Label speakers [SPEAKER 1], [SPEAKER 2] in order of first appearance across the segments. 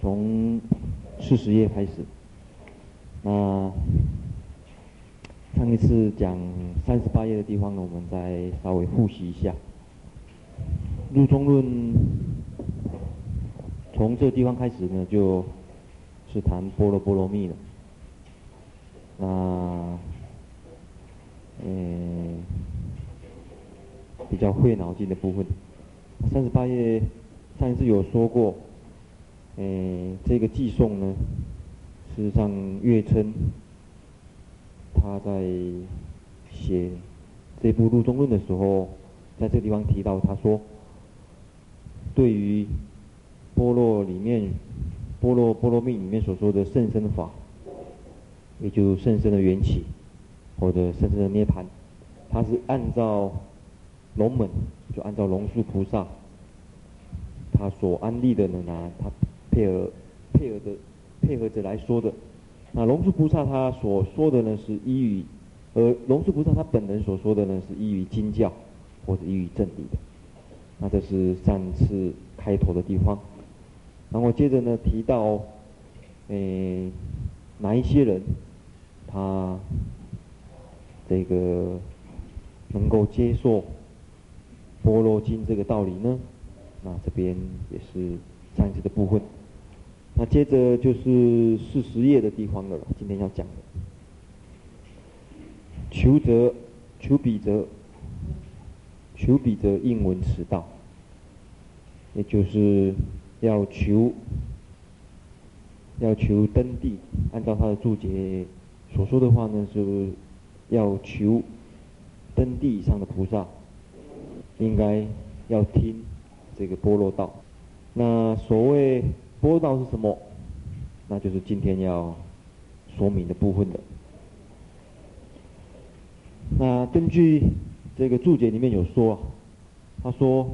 [SPEAKER 1] 从四十页开始。那上一次讲三十八页的地方呢，我们再稍微复习一下。入中论从这个地方开始呢，就是谈波罗波罗蜜了。那嗯，比较费脑筋的部分。三十八页上一次有说过，嗯，这个偈颂呢，事实上月称他在写这部入中论的时候，在这个地方提到，他说，对于波罗里面波罗波罗蜜里面所说的甚深法，也就甚深的缘起。或者甚至的涅槃，他是按照龙门，就按照龙树菩萨他所安立的呢，他配合配合的配合着来说的。那龙树菩萨他所说的呢是依于，而龙树菩萨他本人所说的呢是依于经教或者依于正理的。那这是上次开头的地方。然后接着呢提到，诶，哪一些人他。这个能够接受般若经这个道理呢？那这边也是上次的部分。那接着就是四十页的地方了，今天要讲的。求则求彼则求彼则应闻此道，也就是要求要求登地，按照他的注解所说的话呢，是。要求登地以上的菩萨，应该要听这个波罗道。那所谓般若道是什么？那就是今天要说明的部分的。那根据这个注解里面有说，他说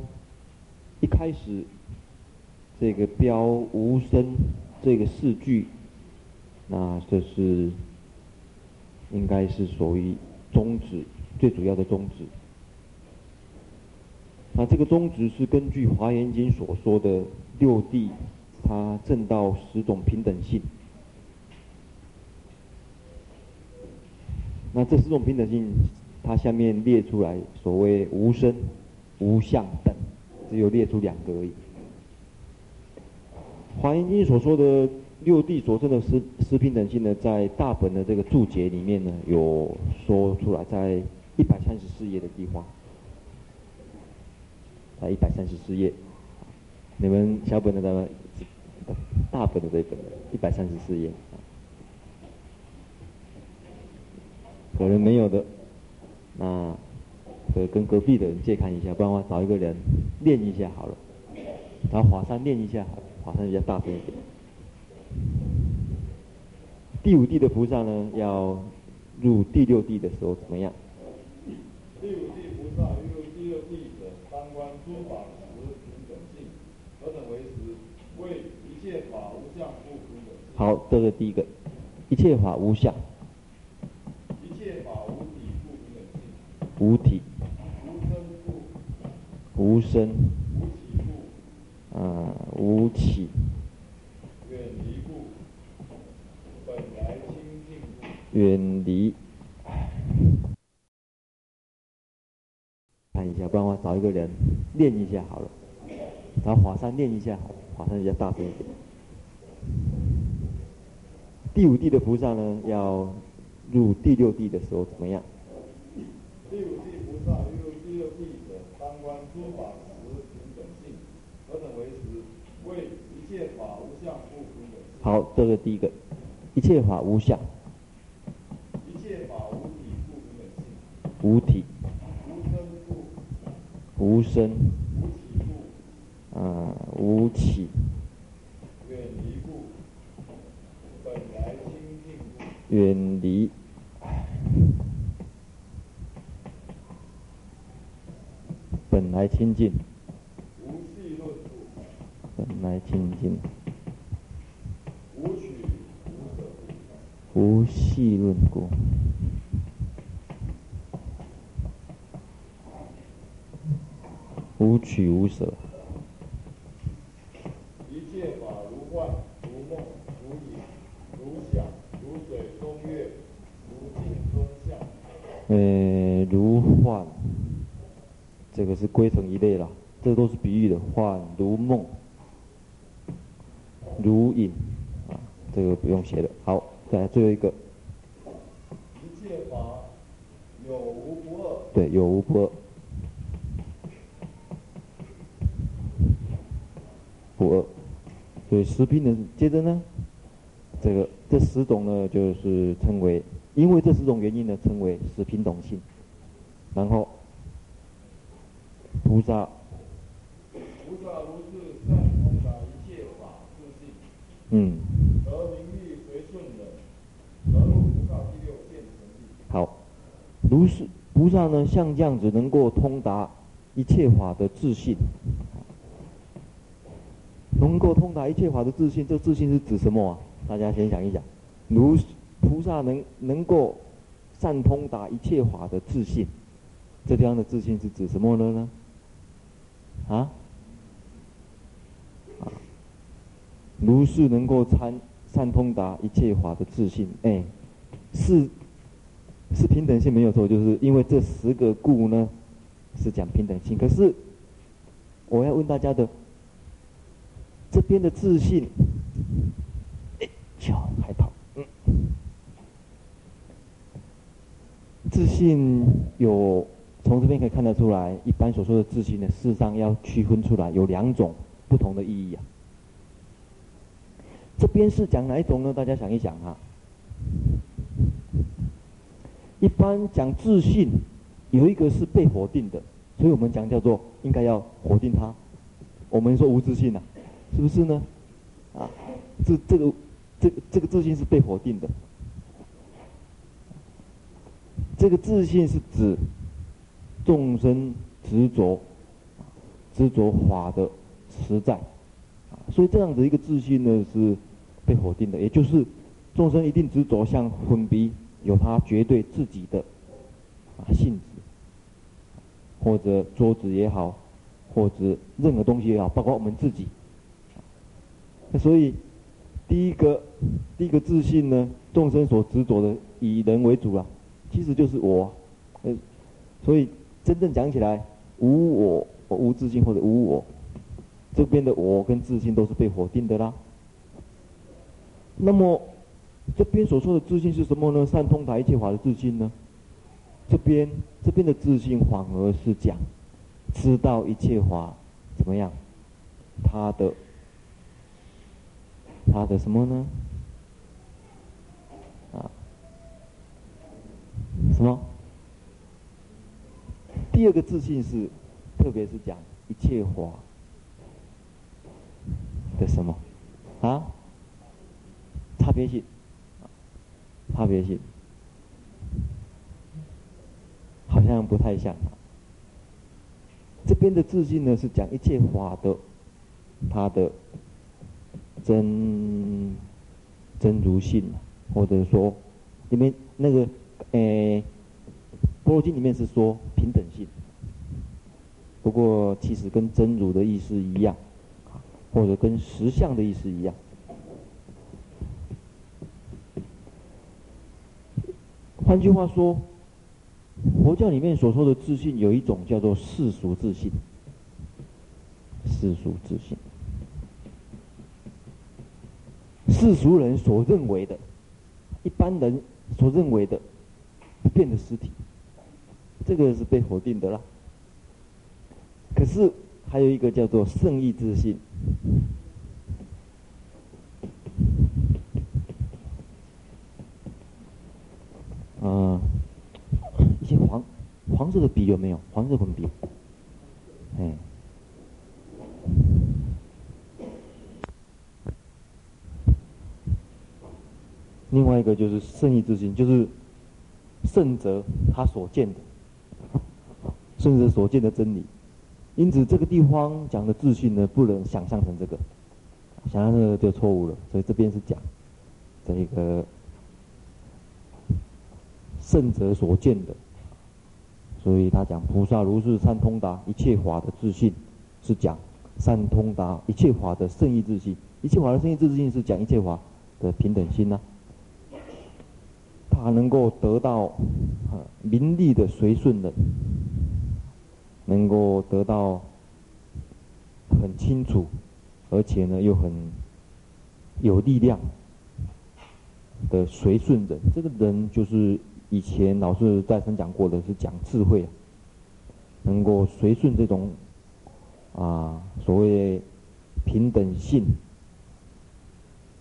[SPEAKER 1] 一开始这个标无生这个四句，那这是。应该是属于宗旨最主要的宗旨。那这个宗旨是根据《华严经》所说的六地，它证道十种平等性。那这十种平等性，它下面列出来，所谓无声、无相等，只有列出两个而已。《华严经》所说的。六地所证的十十平等性呢，在大本的这个注解里面呢，有说出来，在一百三十四页的地方，在一百三十四页，你们小本的呢，大本的这一本，一百三十四页，可能没有的，那可跟隔壁的人借看一下，不然我找一个人练一下好了，然后华山练一下好了，华山比较大声一点。第五地的菩萨呢，要入第六地的时候怎么样？
[SPEAKER 2] 第五地菩萨入第六地者，三观诸法实平等性，何等为实？谓一切法无相不平等性。
[SPEAKER 1] 好，这个第一个，一切法无相。
[SPEAKER 2] 一切法无体。
[SPEAKER 1] 无体。
[SPEAKER 2] 无生
[SPEAKER 1] 不。无生。无起不。啊，无起。远离，看一下，不然我找一个人练一下好了。然后华山练一下，华山比较大声一点。第五地的菩萨呢，要入第六地的时候怎么样？
[SPEAKER 2] 第五地菩萨入第六地者，当观诸法实平等性，何等为实？为一切法无相不平等性。
[SPEAKER 1] 好，这个第一个，一切法无相。无体，无生，啊，无起，远离故，本来清净，远离，本来清
[SPEAKER 2] 净，
[SPEAKER 1] 本来清净，
[SPEAKER 2] 无取无舍，
[SPEAKER 1] 无戏论故。无取无舍，
[SPEAKER 2] 一切法如幻，隐、如响、如水中月、如镜中像。
[SPEAKER 1] 呃，如幻，这个是归成一类了，这、都是比喻的。幻如梦，如影，啊，这个不用写了。好，再来最后一个。
[SPEAKER 2] 一切法有无不二。
[SPEAKER 1] 对，有无不二。不二，所以十品的。接着呢，这个这十种呢，就是称为，因为这四种原因呢，称为十平等性。然后，菩萨，
[SPEAKER 2] 菩萨如是善通达一切法自性，
[SPEAKER 1] 嗯，
[SPEAKER 2] 得名利随顺忍，得入菩萨第六现成义。
[SPEAKER 1] 好，如是菩萨呢，像这样子能够通达一切法的自信。能够通达一切法的自信，这自信是指什么啊？大家先想一想。如菩萨能能够善通达一切法的自信，这地方的自信是指什么了呢？啊？啊？如是能够参善通达一切法的自信，哎，是是平等性没有错，就是因为这十个故呢，是讲平等性。可是我要问大家的。这边的自信，哎，巧还跑，嗯，自信有从这边可以看得出来，一般所说的自信呢，事实上要区分出来有两种不同的意义啊。这边是讲哪一种呢？大家想一想啊。一般讲自信，有一个是被否定的，所以我们讲叫做应该要否定它。我们说无自信呐。是不是呢？啊，这这个这个这个自信是被否定的。这个自信是指众生执着执着法的实在，所以这样子一个自信呢是被否定的，也就是众生一定执着像粉笔有它绝对自己的啊性质，或者桌子也好，或者任何东西也好，包括我们自己。所以，第一个，第一个自信呢，众生所执着的以人为主啊，其实就是我，呃，所以真正讲起来，无我，无自信或者无我，这边的我跟自信都是被否定的啦。那么，这边所说的自信是什么呢？善通达一切法的自信呢？这边这边的自信反而是讲，知道一切法怎么样，他的。他的什么呢？什么？第二个自信是，特别是讲一切法的什么？啊？差别性。差别性。好像不太像。这边的自信呢，是讲一切法的，他的。真真如性，或者说里面那个诶，《般若经》里面是说平等性，不过其实跟真如的意思一样，或者跟实相的意思一样。换句话说，佛教里面所说的自信，有一种叫做世俗自信，世俗自信。世俗人所认为的，一般人所认为的不变的实体，这个是被否定的啦。可是还有一个叫做圣意自信，嗯，一些黄黄色的笔有没有？黄色粉笔，哎。另外一个就是圣意自信，就是圣者他所见的，圣者所见的真理。因此，这个地方讲的自信呢，不能想象成这个，想象这个就错误了。所以这边是讲这个圣者所见的，所以他讲菩萨如是善通达一切法的自信，是讲善通达一切法的圣意自信。一切法的圣意自信是讲一切法的平等心呢、他能够得到啊名利的随顺的，能够得到很清楚，而且呢又很有力量的随顺人。这个人就是以前老师再三讲过的，是讲智慧、啊，能够随顺这种啊所谓平等性。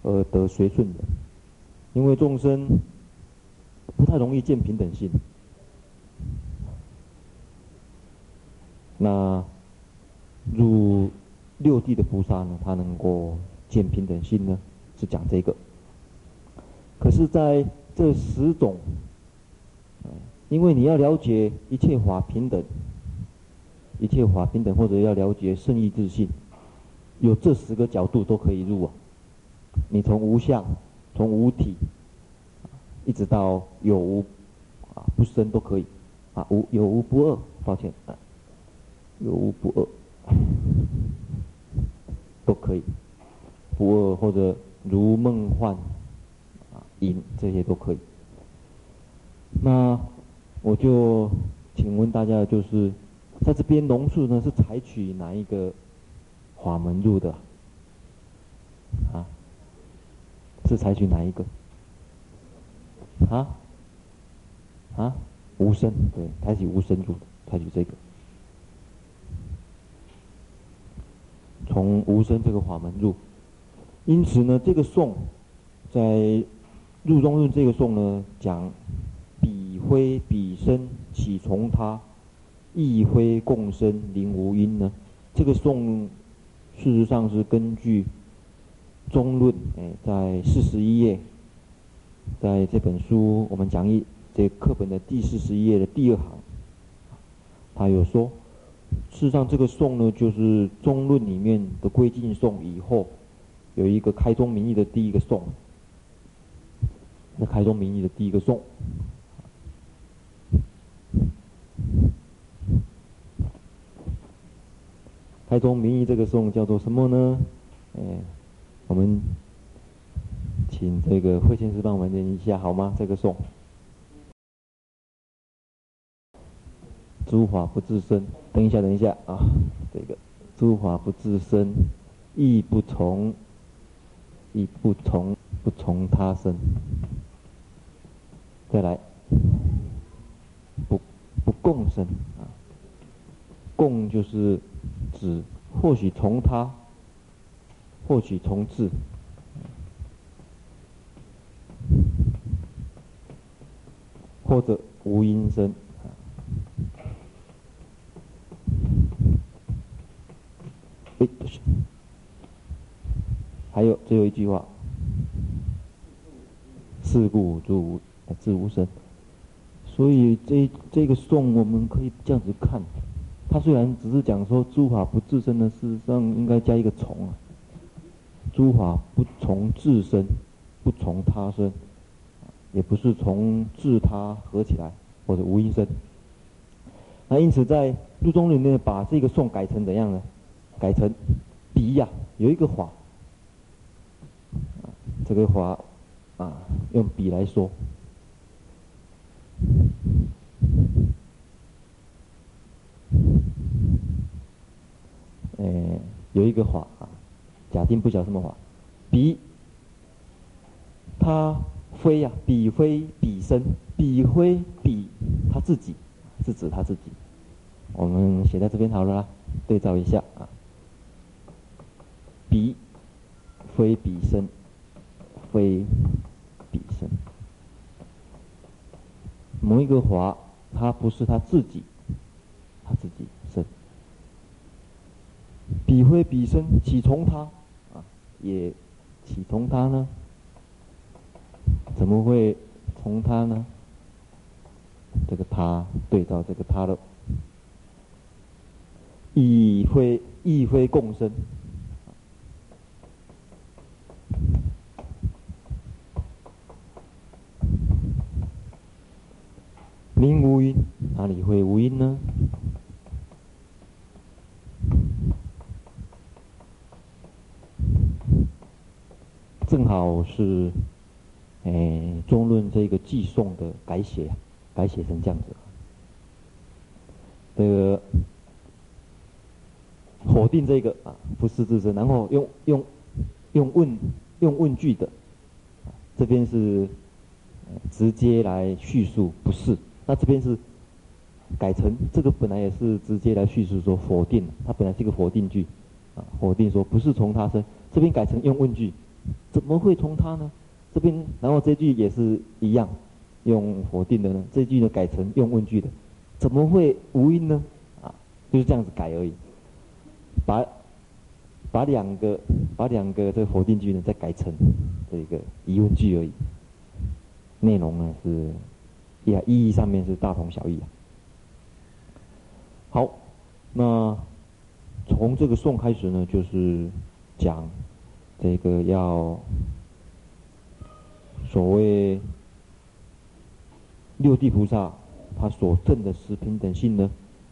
[SPEAKER 1] 而得随顺的，因为众生不太容易见平等性。那入六地的菩萨呢，他能够见平等性呢，是讲这个。可是在这十种，因为你要了解一切法平等，一切法平等，或者要了解圣义自信，有这十个角度都可以入啊。你从无相，从无体，一直到有无啊不生都可以，啊无有无不二，抱歉，啊有无不二都可以，不二或者如梦幻啊影这些都可以。那我就请问大家，就是在这边龙树呢是采取哪一个法门入的？啊？是采取哪一个？啊？啊？无声，对，采取无声入，采取这个。从无声这个法门入，因此呢，这个颂在入中论这个颂呢，讲彼非彼身，岂从他？亦非共生，灵无因呢？这个颂事实上是根据。中论，哎，在四十一页，在这本书我们讲义这课本的第四十一页的第二行，他有说，事实上这个颂呢，就是中论里面的归尽颂以后，有一个开宗明义的第一个颂，那开宗明义的第一个颂，开宗明义这个颂叫做什么呢？哎。我们请这个慧先师帮我们念一下好吗？这个颂，诸法不自生。等一下，等一下啊，这个诸法不自生，亦不从，亦不从，不从他生。再来，不不共生啊，共就是指或许从他。或许从自，或者无音声，哎，不是，还有最后一句话，是故诸无，自无生。所以这这个颂我们可以这样子看，它虽然只是讲说诸法不自生的，事实上应该加一个从啊。诸法不从自生，不从他生，也不是从自他合起来或者无因生。那因此在入中里面把这个颂改成怎样呢？改成彼呀，有一个法，这个法啊，用笔来说，呃，有一个法啊。假定不晓什么话，彼他非呀，彼非彼身，彼非彼他自己，是指他自己。我们写在这边好了啦，对照一下啊。彼非彼身，非彼身。某一个法，他不是他自己，他自己身。彼非彼身，岂从他啊？也岂从他呢？怎么会从他呢？这个他对照这个他的，亦非亦非共生，灵无因，哪里会无因呢？正好是，诶，中论这个寄送的改写，改写成这样子。这个否定这个啊，不是自身，然后用用用问用问句的，这边是直接来叙述，不是。那这边是改成这个本来也是直接来叙述说否定，它本来是一个否定句，啊，否定说不是从他生，这边改成用问句，怎么会从他呢？这边然后这句也是一样，用否定的呢，这句呢改成用问句的。怎么会无因呢？啊，就是这样子改而已，把把两个把两个这个否定句呢再改成这个疑问句而已，内容呢是呀意义上面是大同小异。好，那从这个宋开始呢，就是讲这个要所谓六地菩萨。他所证的十平等性呢，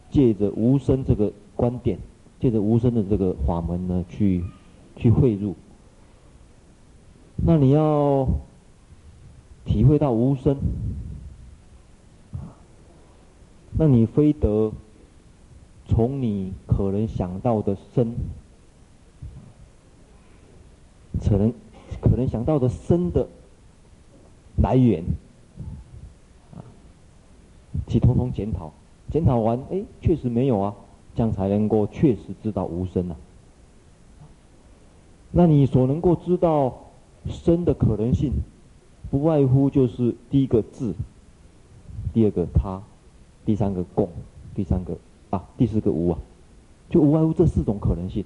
[SPEAKER 1] 借着无生这个观点，借着无生的这个法门呢，去去汇入。那你要体会到无生，那你非得从你可能想到的生，可能可能想到的生的来源。啊去通通检讨，检讨完，哎，确实没有啊，这样才能够确实知道无生啊。那你所能够知道生的可能性，不外乎就是第一个自，第二个他，第三个共，第三个啊，第四个无啊，就无外乎这四种可能性。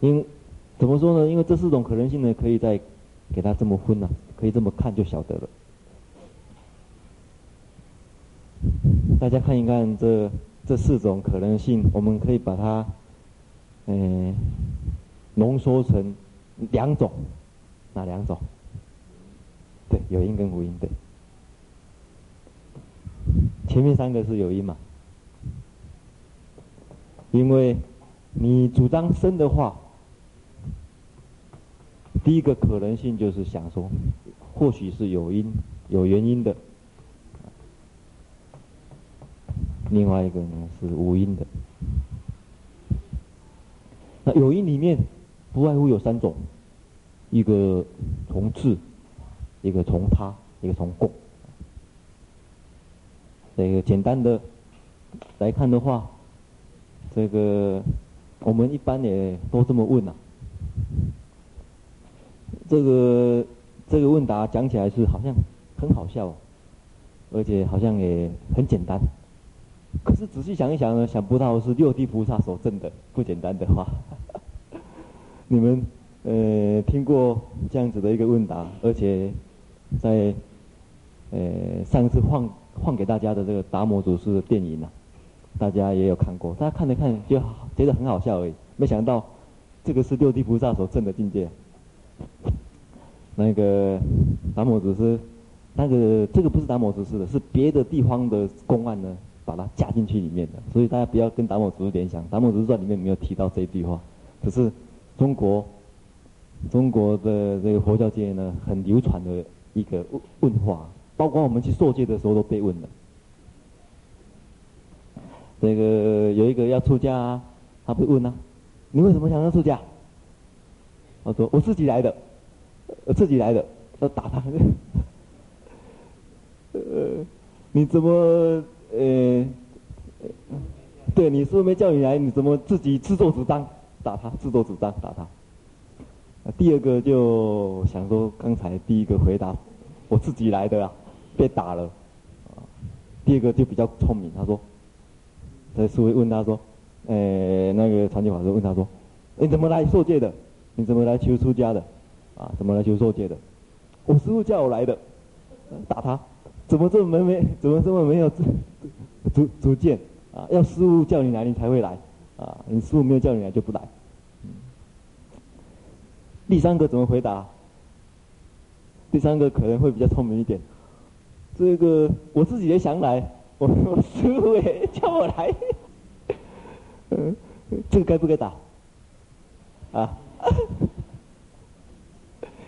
[SPEAKER 1] 因怎么说呢？因为这四种可能性呢，可以在给他这么分呢、可以这么看就晓得了。大家看一看这这四种可能性，我们可以把它，嗯、浓缩成两种，哪两种？对，有因跟无因，对。前面三个是有因嘛？因为你主张生的话，第一个可能性就是想说，或许是有因、有原因的。另外一个呢是无因的，那有因里面不外乎有三种，一个从自，一个从他，一个从共。这个简单的来看的话，这个我们一般也都这么问啊。这个这个问答讲起来是好像很好笑，而且好像也很简单。可是仔细想一想呢，想不到是六地菩萨所证的不简单的话。你们呃听过这样子的一个问答，而且在呃上次放放给大家的这个达摩祖师的电影呢、大家也有看过，大家看了看就觉得很好笑而已。没想到这个是六地菩萨所证的境界。那个达摩祖师，那个这个不是达摩祖师的，是别的地方的公案呢。把它加进去里面的，所以大家不要跟达摩祖师联想，达摩祖师传里面没有提到这一句话，可是中国中国的这个佛教界呢，很流传的一个问话，包括我们去受戒的时候都被问了。这个有一个要出家啊，他被问啊，你为什么想要出家？他说我自己来的，我自己来的，要打他。呃，你怎么？呃，对，你是不是没叫你来？你怎么自己自作主张打他？自作主张打他。第二个就想说，刚才第一个回答，我自己来的啊，被打了。第二个就比较聪明，他说，在师父问他说，呃，那个传觉法师问他说，你怎么来受戒的？你怎么来求出家的？啊，怎么来求受戒的？我师父叫我来的，打他。怎么这么没没？怎么这么没有主主主见啊？要师父叫你来，你才会来啊！你师父没有叫你来，就不来。第三个怎么回答？第三个可能会比较聪明一点。这个我自己也想来，我我师父也叫我来。嗯，这个该不该打？啊？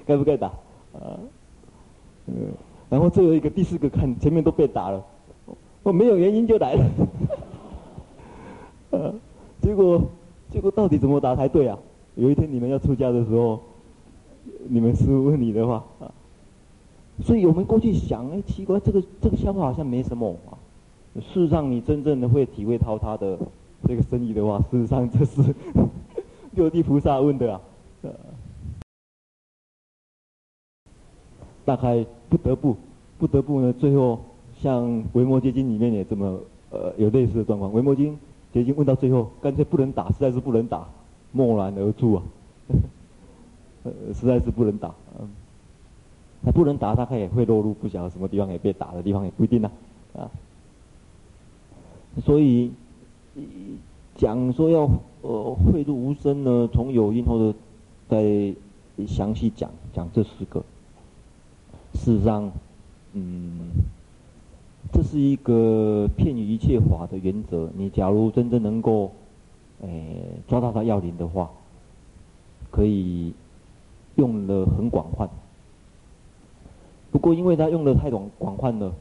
[SPEAKER 1] 该不该打？啊，嗯，然后最后一个第四个看前面都被打了，我没有原因就来了，啊，结果结果到底怎么打才对啊？有一天你们要出家的时候，你们师父问你的话啊，所以我们过去想，哎，奇怪，这个这个笑话好像没什么啊。事实上，你真正的会体会到他的这个深意的话，事实上这是 六地菩萨问的啊。大概不得不，不得不呢，最后像《维摩诘经》里面也这么呃有类似的状况，《维摩詰经》问到最后，干脆不能打，实在是不能打，默然而住啊。呃，实在是不能打，嗯，他不能打，大概也会落入不晓得什么地方也被打的地方，也不一定呢，啊。啊所以讲说要呃汇入无声呢，从有因或者再详细讲讲这四个。事实上，嗯，这是一个遍于一切法的原则。你假如真正能够，诶抓到它要领的话，可以用的很广泛。不过因为它用的太广广泛了。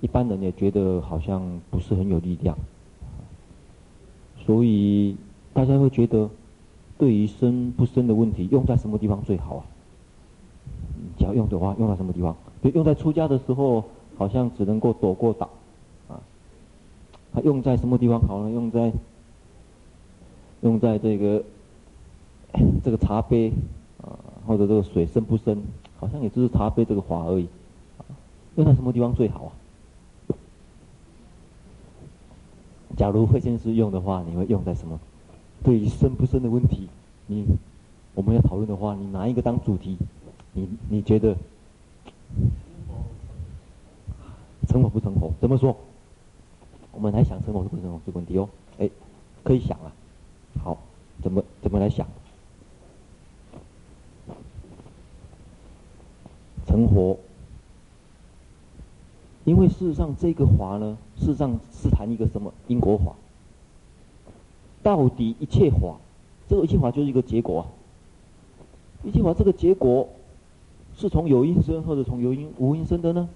[SPEAKER 1] 一般人也觉得好像不是很有力量，所以大家会觉得，对于生不生的问题，用在什么地方最好啊？只要用的话，用在什么地方？就用在出家的时候，好像只能够躲过挡，啊，它用在什么地方好呢？用在用在这个 这个茶杯啊，或者这个水深不深，好像也只是茶杯这个法而已，用在什么地方最好啊？假如慧先师用的话，你会用在什么？对于深不深的问题，你我们要讨论的话，你拿一个当主题？你你觉得成佛不成佛？怎么说？我们来想成佛是不成佛这个问题哦。哎，可以想啊。好，怎么怎么来想？成佛。因为事实上，这个法呢，事实上是谈一个什么因果法？到底一切法，这个一切法就是一个结果啊。一切法这个结果，是从有因生，或者从有因无因生的呢？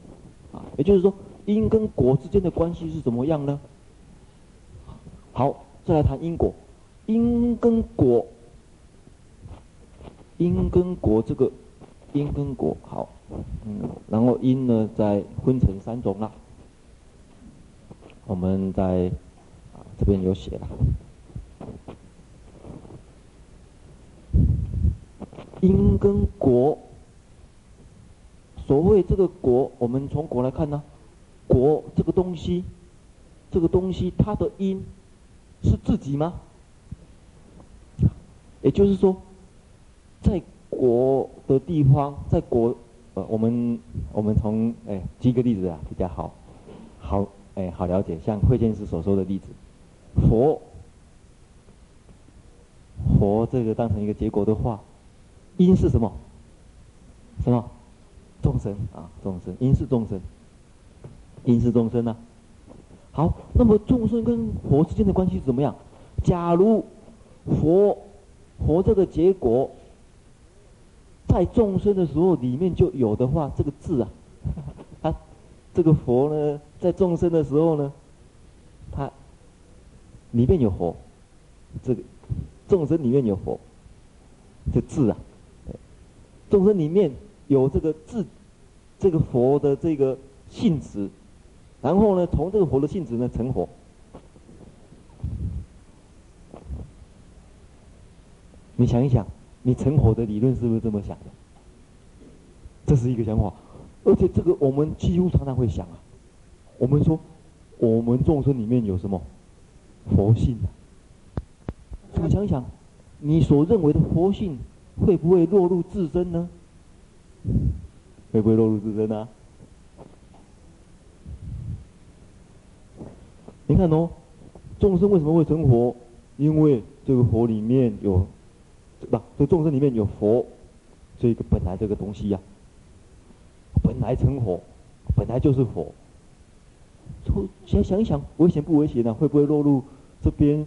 [SPEAKER 1] 啊，也就是说，因跟果之间的关系是怎么样呢？好，再来谈因果，因跟果，因跟果这个因跟果，好。嗯，然后因呢，再分成三种了。我们在啊这边有写了，因跟果。所谓这个国，我们从国来看呢，国这个东西，这个东西它的因是自己吗？也就是说，在国的地方，在国。呃，我们我们从哎举个例子啊比较好，好哎好了解，像慧见师所说的例子，佛佛这个当成一个结果的话，因是什么？什么？众生啊，众生，因是众生，因是众生呢、啊？好，那么众生跟佛之间的关系是怎么样？假如佛佛这个结果。在众生的时候，里面就有的话，这个字啊，他 这个佛呢，在众生的时候呢，他里面有佛，这个众生里面有佛，这字啊，众生里面有这个字，这个佛的这个性质，然后呢，从这个佛的性质呢成佛。你想一想。你成佛的理论是不是这么想的？这是一个想法，而且这个我们几乎常常会想啊。我们说，我们众生里面有什么佛性啊？你想想，你所认为的佛性会不会落入自身呢？会不会落入自身呢？你看哦，众生为什么会成佛？因为这个佛里面有。不，这众生里面有佛，这个本来这个东西呀、啊，本来成佛，本来就是佛。先想一想，危险不危险呢？会不会落入这边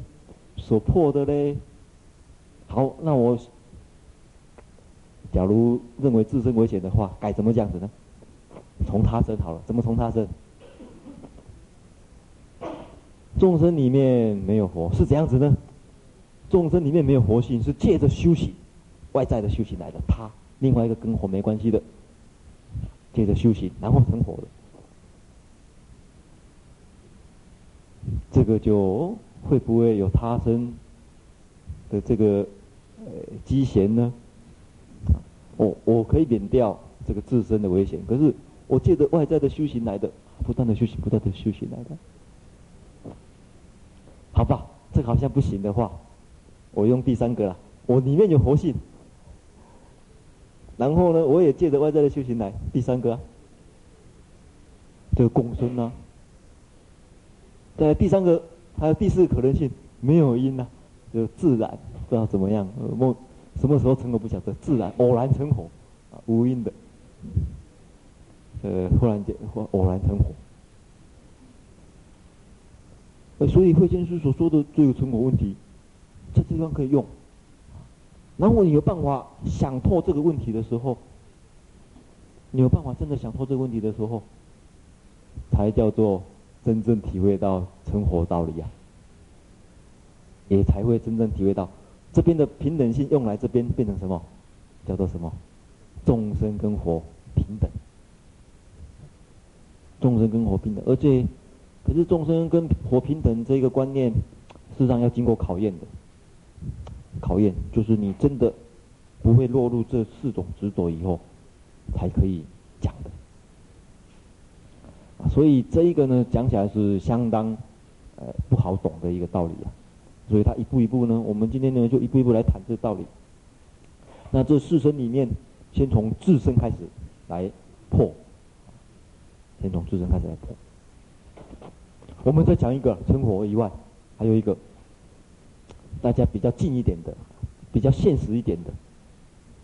[SPEAKER 1] 所破的嘞？好，那我假如认为自身危险的话，该怎么这样子呢？从他生好了，怎么从他生？众生里面没有佛，是怎样子呢？众生里面没有活性，是借着修行，外在的修行来的。他另外一个跟火没关系的，借着修行然后成活的，这个就会不会有他生的这个呃机嫌呢？我我可以免掉这个自身的危险，可是我借着外在的修行来的，不断的修行，不断的修行来的。好吧，这个好像不行的话，我用第三个了。我里面有活性，然后呢，我也借着外在的修行来。第三个啊，这个共生啊。在第三个，还有第四个可能性，没有因呐、啊，就自然，不知道怎么样，梦什么时候成果不晓得，自然偶然成火，啊，无因的，呃，忽然间或偶然成火。所以慧见师所说的这个成果问题，这地方可以用。然后你有办法想透这个问题的时候，你有办法真的想透这个问题的时候，才叫做真正体会到成活道理啊，也才会真正体会到这边的平等性用来这边变成什么，叫做什么，众生跟佛平等，众生跟佛平等，而且。可是众生跟佛平等这个观念，事实上要经过考验的。考验就是你真的不会落入这四种执着以后，才可以讲的。所以这一个呢，讲起来是相当呃不好懂的一个道理啊。所以他一步一步呢，我们今天呢就一步一步来谈这个道理。那这四生里面，先从自身开始来破，先从自身开始来破。我们再讲一个成佛以外，还有一个大家比较近一点的，比较现实一点的，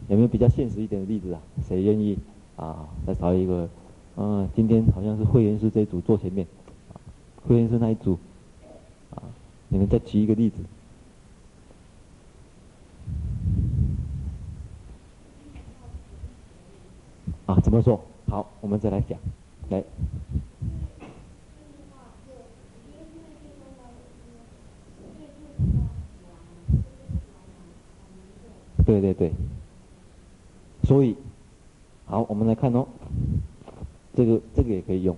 [SPEAKER 1] 有没有比较现实一点的例子啊？谁愿意啊？再找一个，嗯，今天好像是慧严师这一组坐前面，慧严师那一组，你们再举一个例子。啊，怎么说？好，我们再来讲，来。对对对，所以，好，我们来看哦，这个这个也可以用，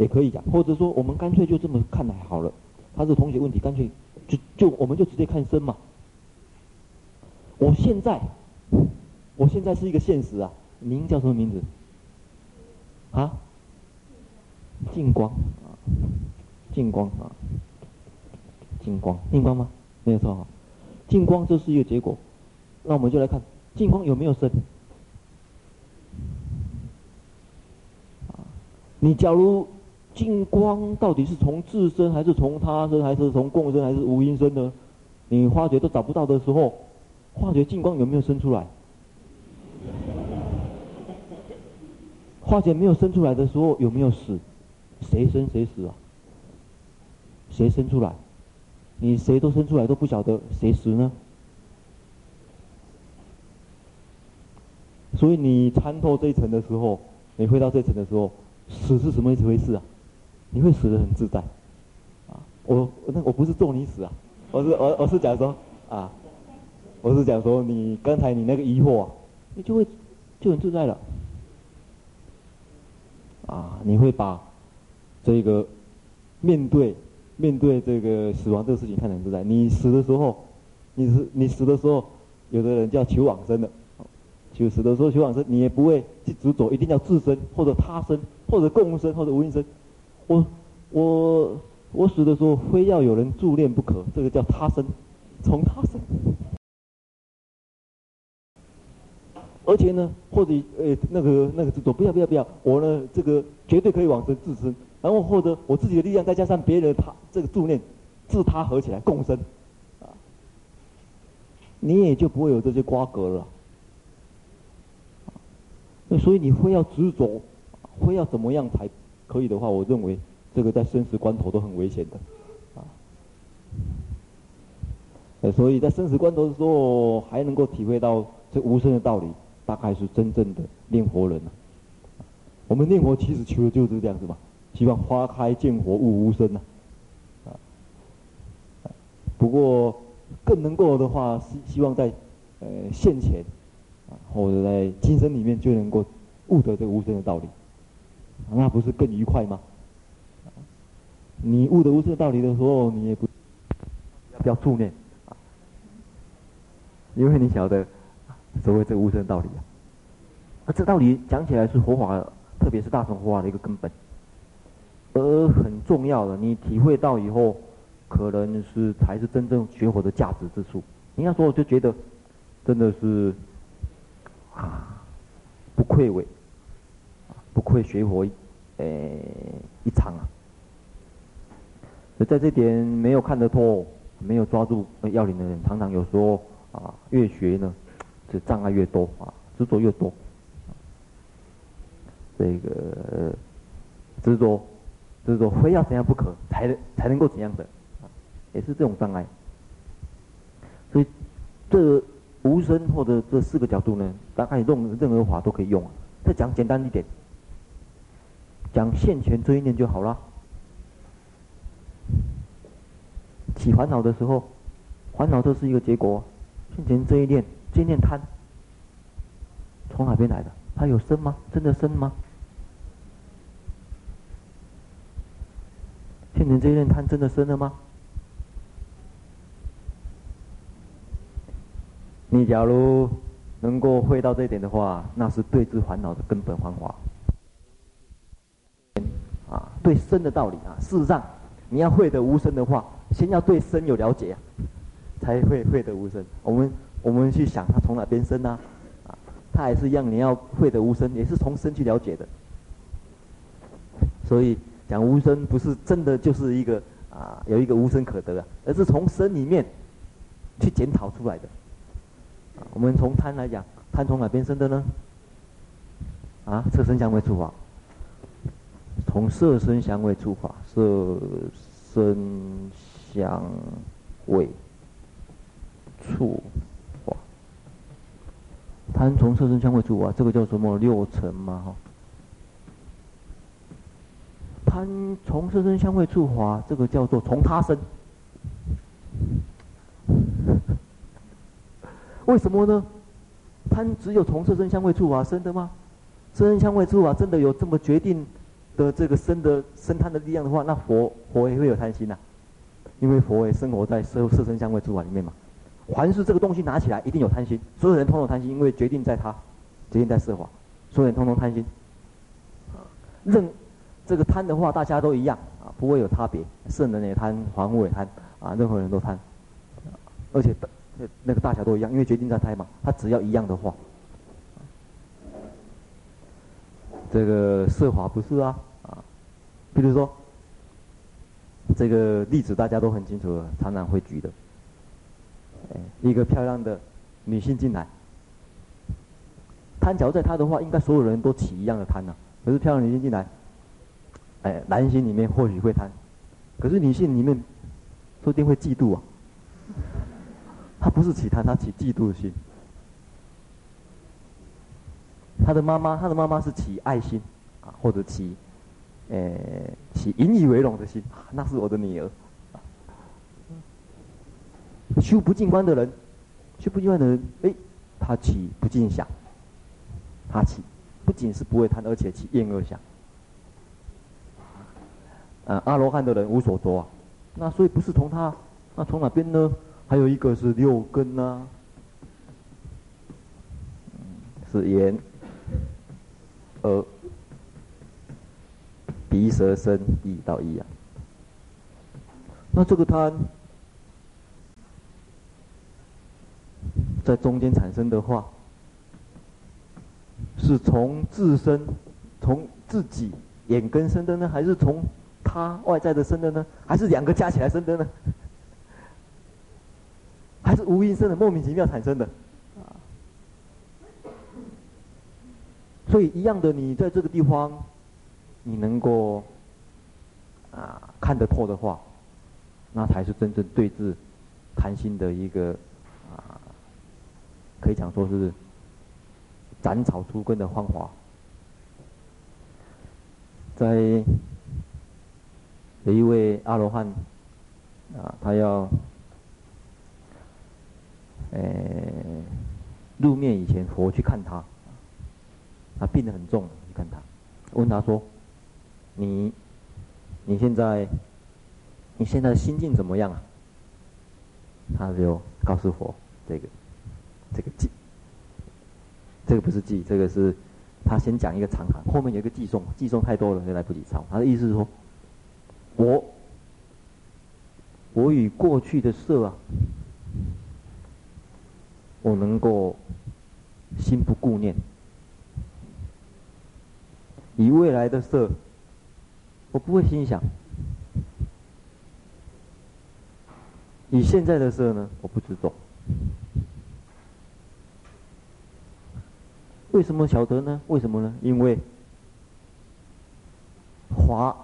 [SPEAKER 1] 也可以讲，或者说我们干脆就这么看来好了，他是同学问题，干脆就就我们就直接看身嘛。我现在，我现在是一个现实啊，您叫什么名字？啊？近光啊，近光啊，近光，近光吗？没有错哈。近光这是一个结果，那我们就来看近光有没有生？你假如净光到底是从自身还是从他身，还是从共生，还是无因生呢？你化觉都找不到的时候，化觉净光有没有生出来？化觉没有生出来的时候有没有死？谁生谁死啊？谁生出来？你谁都生出来都不晓得谁死呢？所以你参透这一层的时候，你回到这层的时候，死是什么一回事啊？你会死得很自在，啊，我那我不是咒你死啊，我是我我是讲说啊，我是讲说你刚才你那个疑惑啊，你就会就很自在了，啊，你会把这个面对。面对这个死亡这个事情，看得很自在。你死的时候，你是你死的时候，有的人叫求往生的，就死的时候求往生，你也不会去执着，一定要自身或者他身或者共生或者无因生。我我我死的时候，非要有人助念不可，这个叫他生，从他生。而且呢，或者呃那个那个执着，不要不要不要，我呢这个绝对可以往生自生。然后或者我自己的力量，再加上别人的他这个助念，自他合起来共生，啊，你也就不会有这些瓜葛了。所以你非要执着，非要怎么样才可以的话，我认为这个在生死关头都很危险的，啊。呃，所以在生死关头的时候，还能够体会到这无声的道理，大概是真正的念佛人了。我们念佛其实求的就是这样子嘛，希望花开见佛悟无声呐。啊，不过更能够的话，是希望在呃现前啊，或者在今生里面就能够悟得这个无声的道理，那不是更愉快吗？你悟得无生道理的时候，你也不不要助念，因为你晓得所谓这个无生道理啊。这道理讲起来是佛法，特别是大乘佛法的一个根本，而很重要的，你体会到以后，可能是才是真正学佛的价值之处。你要说，我就觉得真的是啊，不愧为不愧学佛诶一场啊。所以在这点没有看得透、没有抓住要领的人，常常有时候啊，越学呢，这障碍越多啊，执着越多。这个执着，执着非要怎样不可，才能才能够怎样的，也是这种障碍。所以，这无声或者这四个角度呢，大概用任何法都可以用啊。再讲简单一点，讲现前这一念就好了。起烦恼的时候，烦恼这是一个结果。现前这一念，这一念贪，从哪边来的？它有生吗？真的生吗？现前这一念贪真的生了吗？你假如能够会到这一点的话，那是对治烦恼的根本方法。啊，对生的道理啊，事实上。你要会得无生的话，先要对生有了解啊，才会会得无生。我们我们去想它从哪边生呢？啊，它还是一样，你要会得无生，也是从生去了解的。所以讲无生不是真的就是一个啊有一个无生可得啊，而是从生里面去检讨出来的。我们从贪来讲，贪从哪边生的呢？啊，色声香味触法。从色声香味触法，色声香味触法，贪从色声香味触法，这个叫什么六尘嘛？哈，贪从色声香味触法，这个叫做从他生。为什么呢？贪只有从色声香味触法生的吗？色声香味触法真的有这么决定？的这个生的生贪的力量的话，那佛佛也会有贪心呐、因为佛也生活在色色声香味触法里面嘛。凡是这个东西拿起来，一定有贪心，所有人通通贪心，因为决定在他，决定在色法，所有人通通贪心。任这个贪的话，大家都一样。啊，不会有差别，圣人也贪，凡夫也贪啊，任何人都贪，而且那个大小都一样，因为决定在胎嘛，他只要一样的话。这个色法不是，啊，比如说，这个例子大家都很清楚，常常会举的，一个漂亮的女性进来，贪，假如在她的话，应该所有人都起一样的贪呐、啊。可是漂亮女性进来，哎，男性里面或许会贪，可是女性里面，说不定会嫉妒啊。她不是起贪，她起嫉妒心。他的妈妈，他的妈妈是起爱心，啊，或者起，呃，起引以为荣的心，那是我的女儿。修不净观的人，修不净观的人，哎，他起不净想，他起，不仅是不会贪，而且起厌恶想。啊，阿罗汉的人无所着啊，那所以不是从他，那从哪边呢？还有一个是六根呢，是眼。耳、鼻、舌、身、意到意啊。那这个贪在中间产生的话，是从自身、从自己眼根生的呢，还是从他外在的生的呢？还是两个加起来生的呢？还是无因生的，莫名其妙产生的？所以一样的，你在这个地方，你能够啊看得透的话，那才是真正对治贪心的一个啊，可以讲说是斩草除根的方法。在有一位阿罗汉啊，他要呃入灭以前，佛去看他，他病得很重，去看他，问他说：“你你现在你现在心境怎么样啊？”他就告诉我：“这个这个记，这个不是记，这个是。”他先讲一个长行，后面有一个偈颂，偈颂太多了，就来不及抄。他的意思是说，我我与过去的色啊，我能够心不顾念；以未来的色，我不会心想；以现在的色呢，我不知道。为什么晓得呢？为什么呢？因为华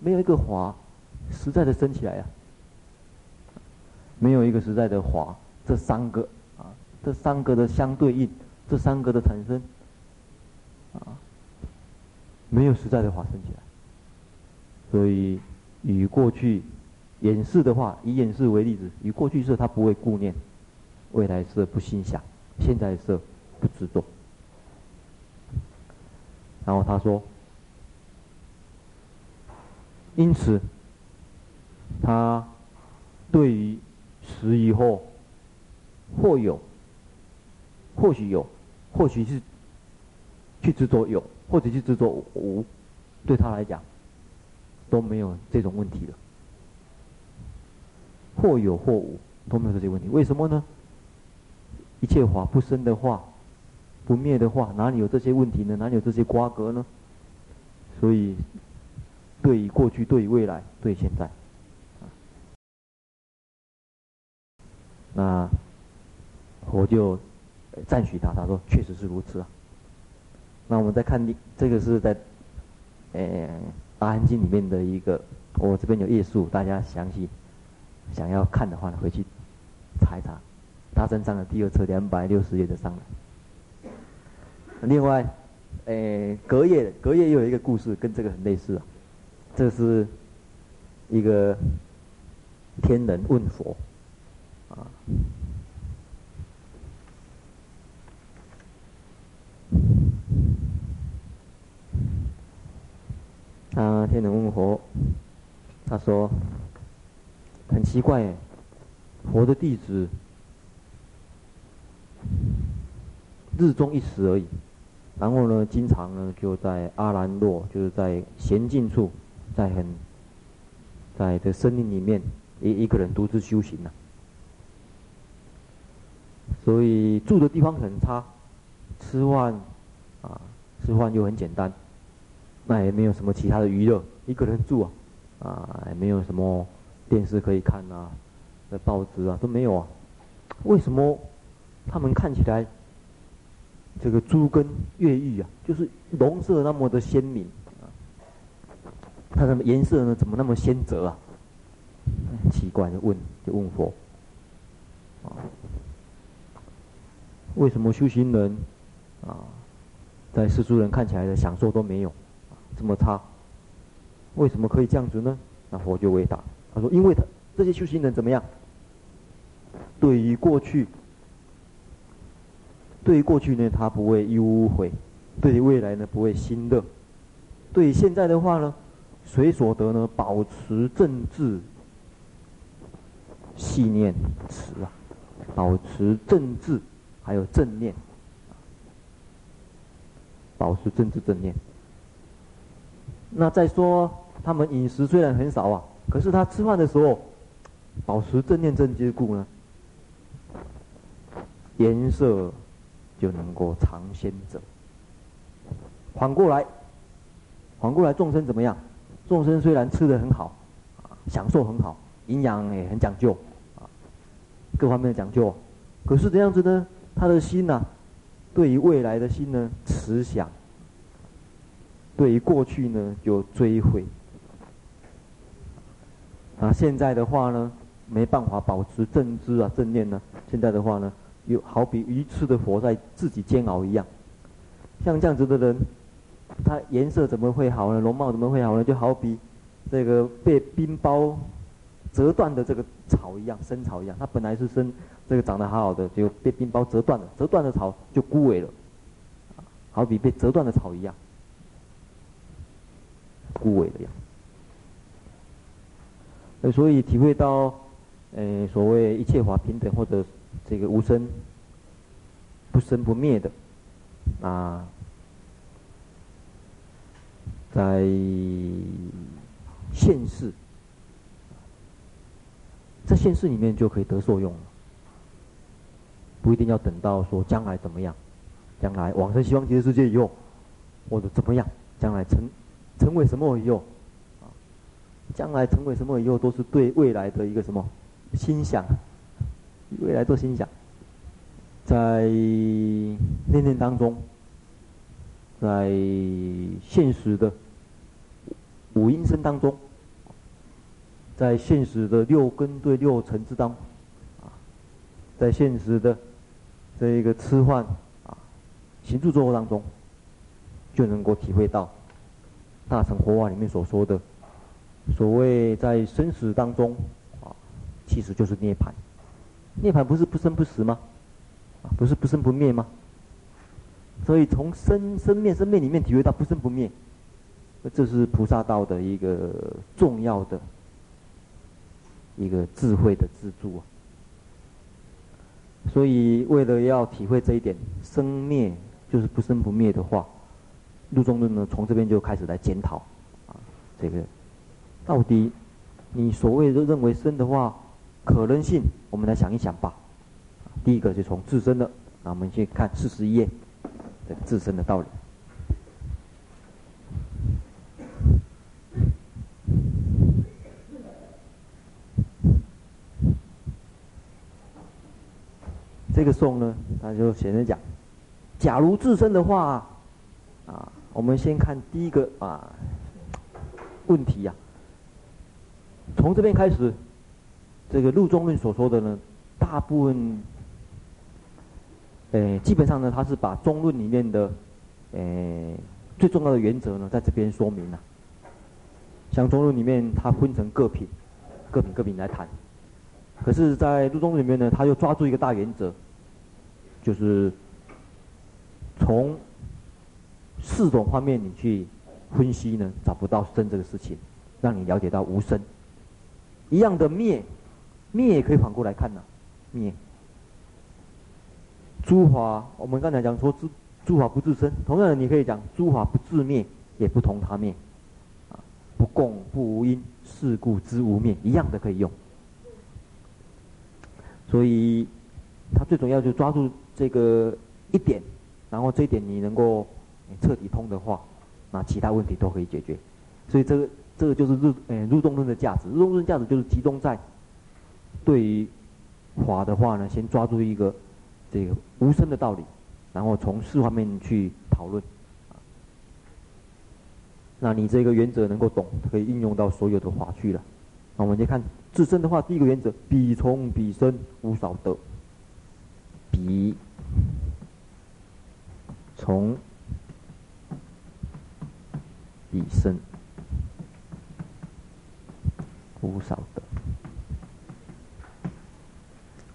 [SPEAKER 1] 没有一个华实在的升起来啊，没有一个实在的华，这三个啊，这三个的相对应，这三个的产生啊，没有实在的华升起来。所以以过去演示的话，以演示为例子，以过去色他不会顾念，未来色不心想，现在色不执着。然后他说：“因此，他对于死以后，或有，或许有，或许是去执着有，或者去执着无，对他来讲都没有这种问题了。或有或无都没有这些问题，为什么呢？一切法不生的话。”不灭的话，哪里有这些问题呢？哪里有这些瓜葛呢？所以，对于过去，对于未来，对现在，那我就赞许他。他说：“确实是如此啊。”那我们再看这个是在《呃大安经》里面的一个，我这边有页数，大家详细想要看的话，回去查一查，《大乘章》的第二册两百六十页的上来。另外，诶、隔夜隔夜又有一个故事，跟这个很类似啊。这是一个天人问佛，啊，他天人问佛，他说很奇怪，佛的弟子日中一时而已。然后呢，经常呢就在阿兰若，就是在闲静处，在很，在这森林里面，一一个人独自修行呢、所以住的地方很差，吃饭啊，吃饭又很简单，那也没有什么其他的娱乐，一个人住啊，啊，也没有什么电视可以看啊，那报纸啊都没有啊。为什么他们看起来？这个猪根越狱啊，就是容色那么的鲜明啊，它的颜色呢怎么那么鲜泽啊？奇怪，就问就问佛啊，为什么修行人啊，在世俗人看起来的享受都没有这么差？为什么可以这样子呢？那佛就回答，他说：因为他这些修行人怎么样？对于过去。对于过去呢，他不会忧悔；对于未来呢，不会心乐；对于现在的话呢，随所得呢，保持正智、细念持啊，保持正智，还有正念，保持正智正念。那再说，他们饮食虽然很少啊，可是他吃饭的时候，保持正念正知故呢，颜色。就能够尝鲜者。反过来，反过来，众生怎么样？众生虽然吃得很好，啊，享受很好，营养也很讲究，啊，各方面的讲究，可是这样子呢，他的心呢，对于未来的心呢，慈祥；对于过去呢，就追悔。啊，现在的话呢，没办法保持正知啊正念呢，现在的话呢，又好比愚痴的活在自己煎熬一样。像这样子的人，他颜色怎么会好呢？容貌怎么会好呢？就好比这个被冰雹折断的这个草一样，生草一样，它本来是生这个长得好好的，就被冰雹折断了，折断的草就枯萎了，好比被折断的草一样，枯萎了样。所以体会到，呃，所谓一切法平等或者这个无生、不生不灭的，啊，在现世，在现世里面就可以得受用了，不一定要等到说将来怎么样，将来往生西方极乐世界以后，或者怎么样，将来成成为什么以后。啊将来成为什么以后，都是对未来的一个什么？心想，未来做心想，在念念当中，在现实的五阴声当中，在现实的六根对六尘之当，啊，在现实的这一个吃饭啊行住坐卧当中，就能够体会到大乘佛法里面所说的。所谓在生死当中，啊，其实就是涅槃。涅槃不是不生不死吗？啊，不是不生不灭吗？所以从生生灭生灭里面体会到不生不灭，这是菩萨道的一个重要的一个智慧的支柱啊。所以为了要体会这一点，生灭就是不生不灭的话，入中论呢从这边就开始来检讨啊，这个。到底，你所谓的认为生的话，可能性，我们来想一想吧。第一个就从自身的，那我们先看四十一页，这个自身的道理。这个颂呢，他就写着讲，假如自身的话，啊，我们先看第一个啊问题呀、从这边开始，这个陆中论所说的呢，大部分，诶，基本上呢，他是把中论里面的，呃，最重要的原则呢，在这边说明了。像中论里面，它分成各品，各品各品来谈。可是，在陆中论里面呢，他又抓住一个大原则，就是从四种方面你去分析呢，找不到生这个事情，让你了解到无生。一样的灭，灭也可以反过来看呐、啊，灭。诸法，我们刚才讲说，诸诸法不自生，同样的，你可以讲诸法不自灭，也不同他灭，啊，不共不无因，是故知无灭，一样的可以用。所以，他最重要就抓住这个一点，然后这一点你能够彻底通的话，那其他问题都可以解决。所以这个。这个就是入诶、欸、入中论的价值，入中论价值就是集中在对于法的话呢，先抓住一个这个无生的道理，然后从四方面去讨论。那你这个原则能够懂，可以应用到所有的法去了。那我们就看自身的话，第一个原则：彼从彼生，无少得。彼从彼生。无少得，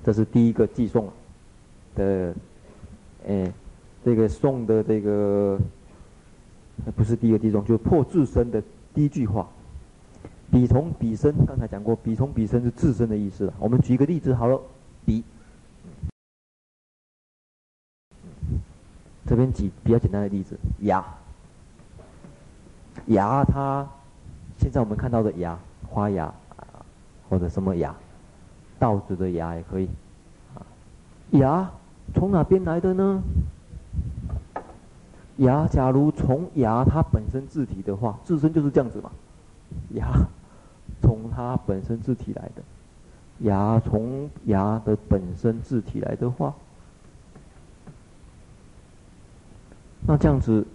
[SPEAKER 1] 这是第一个偈颂的，哎，这个送的这个，不是第一个偈颂，就破自身的第一句话。彼从彼生，刚才讲过，彼从彼生是自身的意思了。我们举一个例子好了，彼，这边举比较简单的例子，芽，芽它，现在我们看到的芽。花芽，或者什么芽，稻子的芽也可以。芽从哪边来的呢？芽假如从芽它本身自体的话，自身就是这样子嘛。芽从它本身自体来的，芽从芽的本身自体来的话，那这样子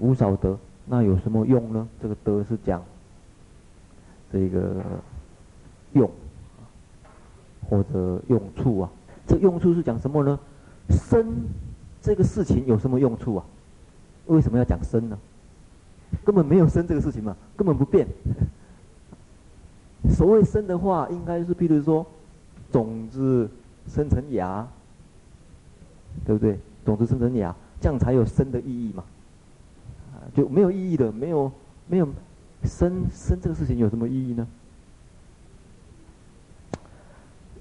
[SPEAKER 1] 无少得，那有什么用呢？这个得是讲。这个用或者用处啊。这用处是讲什么呢？生这个事情有什么用处啊？为什么要讲生呢？根本没有生这个事情嘛，根本不变。所谓生的话，应该是譬如说，种子生成芽，对不对？种子生成芽，这样才有生的意义嘛。就没有意义的，没有没有生生这个事情有什么意义呢？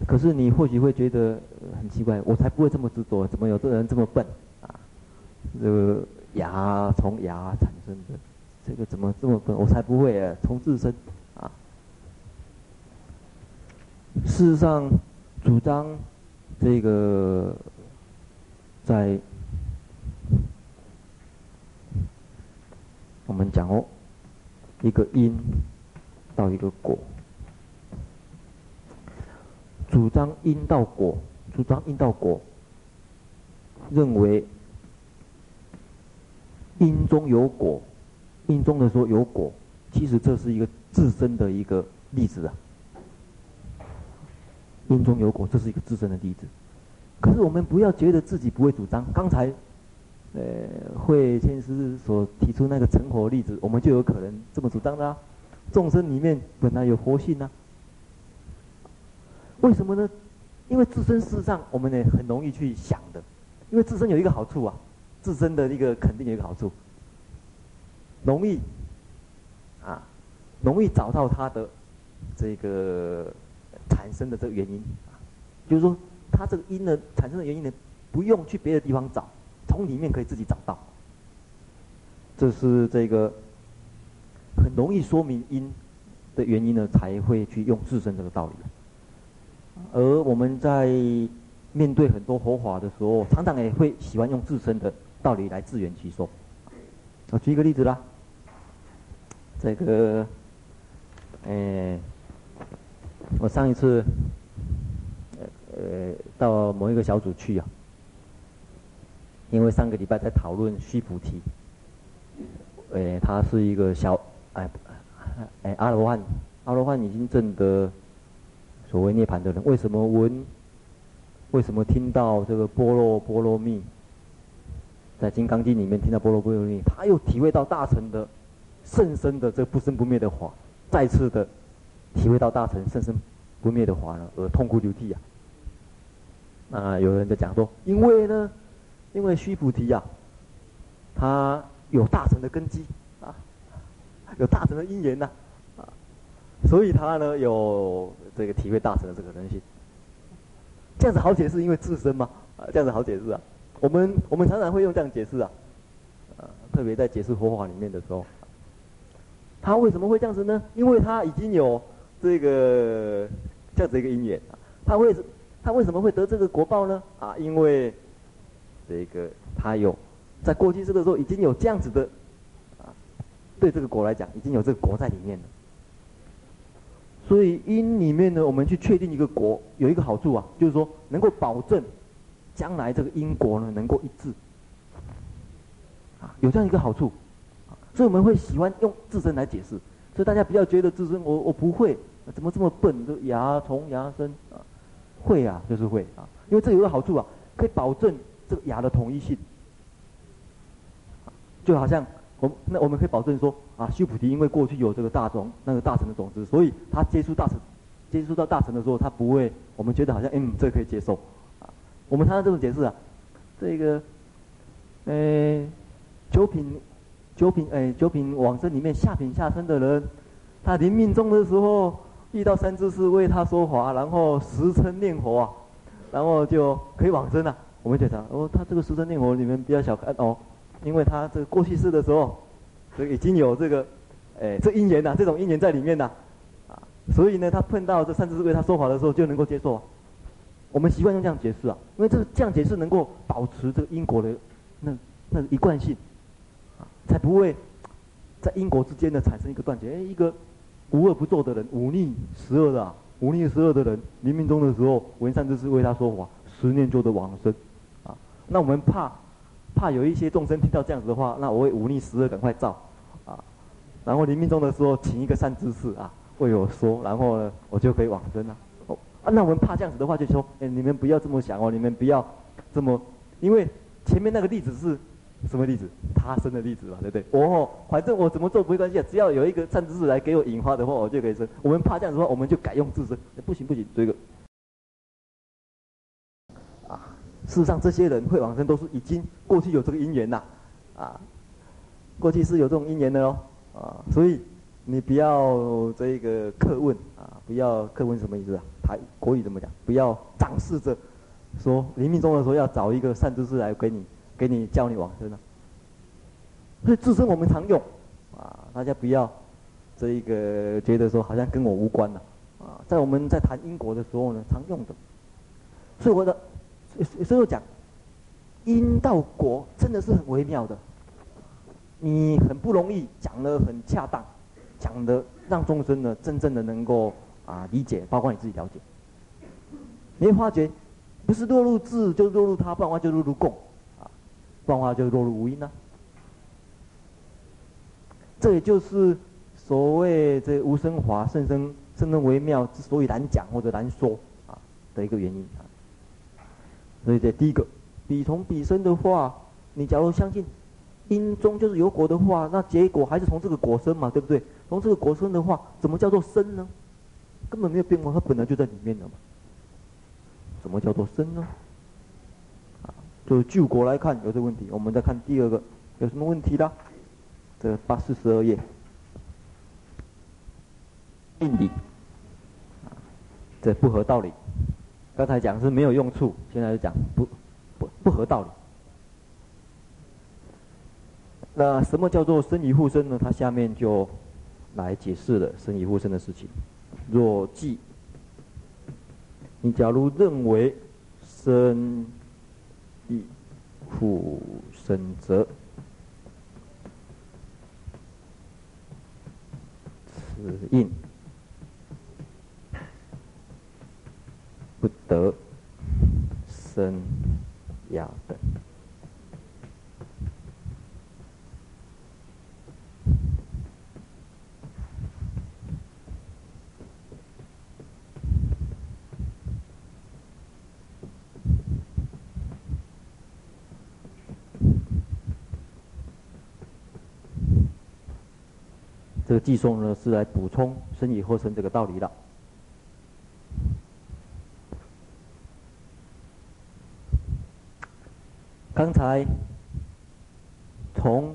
[SPEAKER 1] 可是你或许会觉得很奇怪，我才不会这么执着，怎么有这人这么笨啊？这个芽从芽产生的，这个怎么这么笨？我才不会啊，从自身啊。事实上，主张这个在我们讲哦，一个因到一个果。主张因到果，主张因到果，认为因中有果，因中的时候有果，其实这是一个自身的一个例子啊。因中有果，这是一个自身的例子。可是我们不要觉得自己不会主张。刚才，呃，慧谦师所提出那个成佛例子，我们就有可能这么主张的啊。众生里面本来有佛性啊。为什么呢？因为自身事实上我们呢很容易去想的，因为自身有一个好处啊，自身的一个肯定有一个好处，容易啊，容易找到它的这个产生的这个原因啊，就是说它这个因呢产生的原因呢，不用去别的地方找，从里面可以自己找到，这是这个很容易说明因的原因呢，才会去用自身这个道理。而我们在面对很多佛法的时候，常常也会喜欢用自身的道理来自圆其说。我举一个例子啦，这个，哎，我上一次，呃，到某一个小组去啊，因为上个礼拜在讨论须菩提，哎，他是一个小，哎，哎，阿罗汉，阿罗汉已经证得。所谓涅槃的人，为什么闻？为什么听到这个波若波罗蜜？在《金刚经》里面听到波若波罗蜜，他又体会到大乘的甚深的这不生不灭的法，再次的体会到大乘甚深不灭的法呢，而痛哭流涕啊！那，有人在讲说，因为呢，因为须菩提呀、啊，他有大乘的根基啊，有大乘的因缘呐。所以他呢有这个体会大乘的这个可能性，这样子好解释，因为自身嘛，啊，这样子好解释啊。我们我们常常会用这样解释啊，啊，特别在解释佛法里面的时候，他为什么会这样子呢？因为他已经有这个这样子一个因缘啊，他为他为什么会得这个果报呢？啊，因为这个他有在过去世的时候已经有这样子的啊，对这个国来讲已经有这个国在里面了。所以因里面呢，我们去确定一个国，有一个好处啊，就是说能够保证将来这个因果呢能够一致，啊，有这样一个好处，所以我们会喜欢用自身来解释。所以大家不要觉得自身我我不会，怎么这么笨？这芽从芽生啊，会啊，就是会啊，因为这有个好处啊，可以保证这个芽的统一性，就好像。我那我们可以保证说啊，须菩提因为过去有这个大种那个大乘的种子，所以他接触大乘，接触到大乘的时候，他不会我们觉得好像嗯，这可以接受，啊，我们常常这种解释啊，这个，呃，九品九品哎九品往生里面下品下生的人，他临命终的时候遇到善知识为他说法，然后时称念佛啊，然后就可以往生了，我们觉得哦，他这个时称念佛里面比较小看哦。因为他这个过去世的时候，这已经有这个，哎，这因缘呐，这种因缘在里面呐，啊，所以呢，他碰到这善知识为他说法的时候，就能够接受。啊我们习惯用这样解释啊，因为这个这样解释能够保持这个因果的那那一贯性，啊，才不会在因果之间呢产生一个断绝。哎，一个无恶不作的人，忤逆十恶的啊，忤逆十恶的人，临命终的时候闻善知识为他说法，十念就得往生，那我们怕。怕有一些众生听到这样子的话，那我会忤逆十恶赶快造，啊，然后临命终的时候请一个善知识啊为我说，然后呢我就可以往生了，哦，那我们怕这样子的话，就说，哎，你们不要这么想哦，你们不要这么，因为前面那个例子是什么例子？他生的例子嘛，对不对？哦，反正我怎么做不会关系，只要有一个善知识来给我引发的话，我就可以生。我们怕这样子的话，我们就改用自身，不行不行，这个。啊，事实上，这些人会往生，都是已经过去有这个因缘呐，啊，过去是有这种因缘的哦，啊，所以。你不要这个客问啊，不要客问什么意思啊？台国语怎么讲？不要仗势着说临命终的时候要找一个善知识来给你，给你教你往生呢。所以自身我们常用啊，大家不要这一个觉得说好像跟我无关了啊，在我们在谈因果的时候呢，常用的。所以我的所以我讲因到果真的是很微妙的，你很不容易讲得很恰当。讲的让众生呢，真正的能够啊理解，包括你自己了解。你会发觉，不是落入智就落入他，不然话就落入共，啊，不然话就落入无因呢、啊。这也就是所谓这无生法甚深甚深微妙之所以难讲或者难说啊的一个原因。所以这第一个，彼从彼生的话，你假如相信。因中就是有果的话，那结果还是从这个果生嘛，对不对？从这个果生的话，怎么叫做生呢？根本没有变化，它本来就在里面的嘛。什么叫做生呢？啊，就就果来看有这个问题。我们再看第二个，有什么问题的？这八四十二页，定理，啊，这不合道理。刚才讲是没有用处，现在就讲不不不合道理。那什么叫做生与复生呢？他下面就来解释了生与复生的事情。若即，你假如认为生与复生则，此因不得生哑等。这个寄送呢，是来补充生与复生这个道理的。刚才从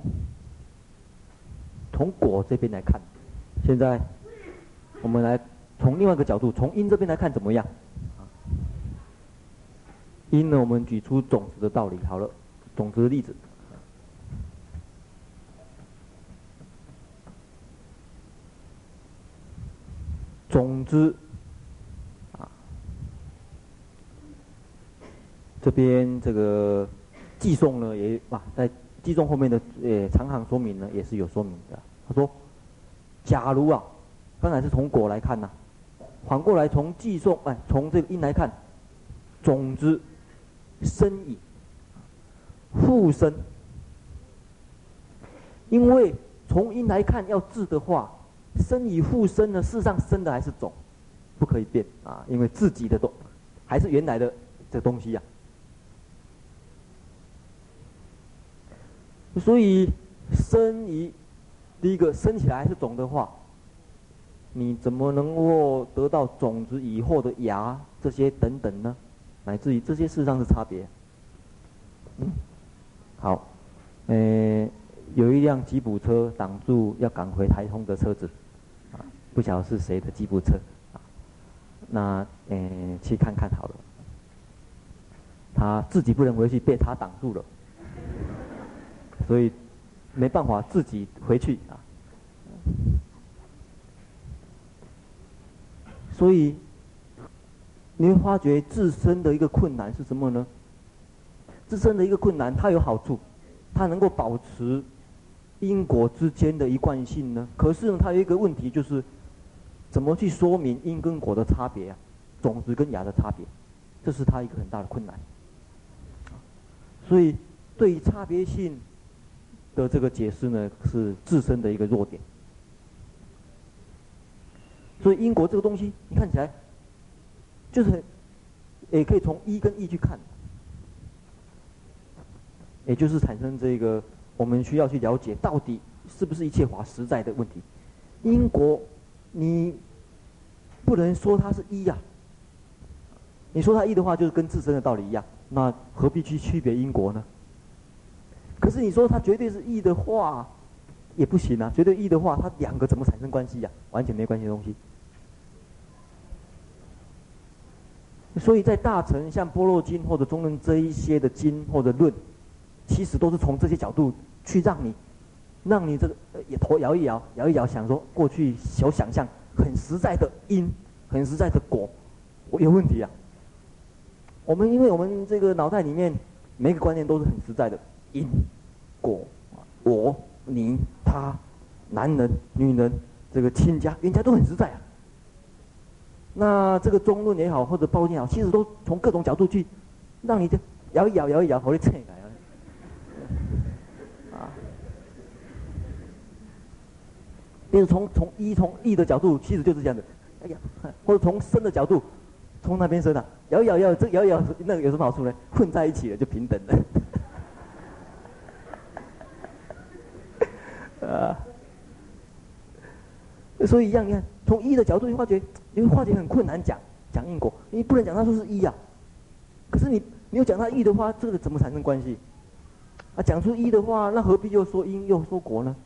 [SPEAKER 1] 从果这边来看，现在我们来从另外一个角度，从因这边来看怎么样？因呢，我们举出种子的道理好了，种子的例子。种子，啊，这边这个寄送呢也啊，在寄送后面的呃长行说明呢也是有说明的。他说，假如啊，刚才是从果来看呐、反过来从寄送哎，从这个因来看，种子生矣，复生，因为从因来看要治的话。生以复生呢？事实上，生的还是种，不可以变啊！因为自己的东还是原来的这东西呀、所以，生一第一个生起来是种的话，你怎么能够得到种子以后的芽这些等等呢？乃至于这些事实上是差别。嗯，好，呃，有一辆吉普车挡住要赶回台东的车子。啊不晓得是谁的吉普车，啊，那嗯、欸，去看看好了。他自己不能回去，被他挡住了，所以没办法自己回去啊。所以你会发觉自身的一个困难是什么呢？自身的一个困难，它有好处，它能够保持因果之间的一贯性呢。可是呢，它有一个问题就是。怎么去说明因跟果的差别啊？种子跟芽的差别，这是它一个很大的困难。所以，对于差别性的这个解释呢，是自身的一个弱点。所以因果这个东西，你看起来就是，也可以从一跟一去看，也就是产生这个我们需要去了解到底是不是一切法实在的问题。因果，你不能说它是一呀、你说它一的话，就是跟自身的道理一样，那何必去区别因果呢？可是你说它绝对是一的话，也不行啊！绝对一的话，它两个怎么产生关系呀、完全没关系的东西。所以在大乘像般若经或者中论这一些的经或者论，其实都是从这些角度去让你，让你这个也头摇一摇，摇一摇，想说过去小想象很实在的因，很实在的果，我有问题啊！我们因为我们这个脑袋里面每个观念都是很实在的因果，我、你、他、男人、女人，这个亲家、冤家都很实在啊。那这个中论也好，或者包经也好，其实都从各种角度去让你这摇一摇，摇一摇，好的切开啊。比如从从一从义的角度，其实就是这样的。哎呀，或者从生的角度，从那边生的，摇一摇，摇这摇一摇，那个有什么好处呢？混在一起了就平等了。啊。所以一样，你看，从一的角度去化解，因为化解很困难讲讲因果，你不能讲它说是一呀、啊。可是你你又讲它一的话，这个怎么产生关系？啊，讲出一的话，那何必又说因又说果呢？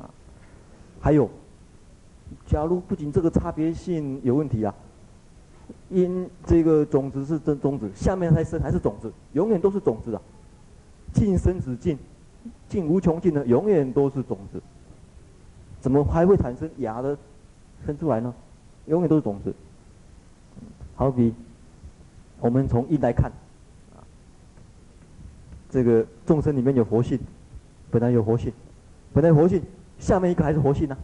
[SPEAKER 1] 啊，还有，假如不仅这个差别性有问题啊，因这个种子是真种子，下面还生还是种子，永远都是种子啊。尽生子尽，尽无穷尽的，永远都是种子。怎么还会产生芽的生出来呢？永远都是种子。好比我们从因来看，啊，这个众生里面有活性，本来有活性，本来活性，下面一个还是活性呢？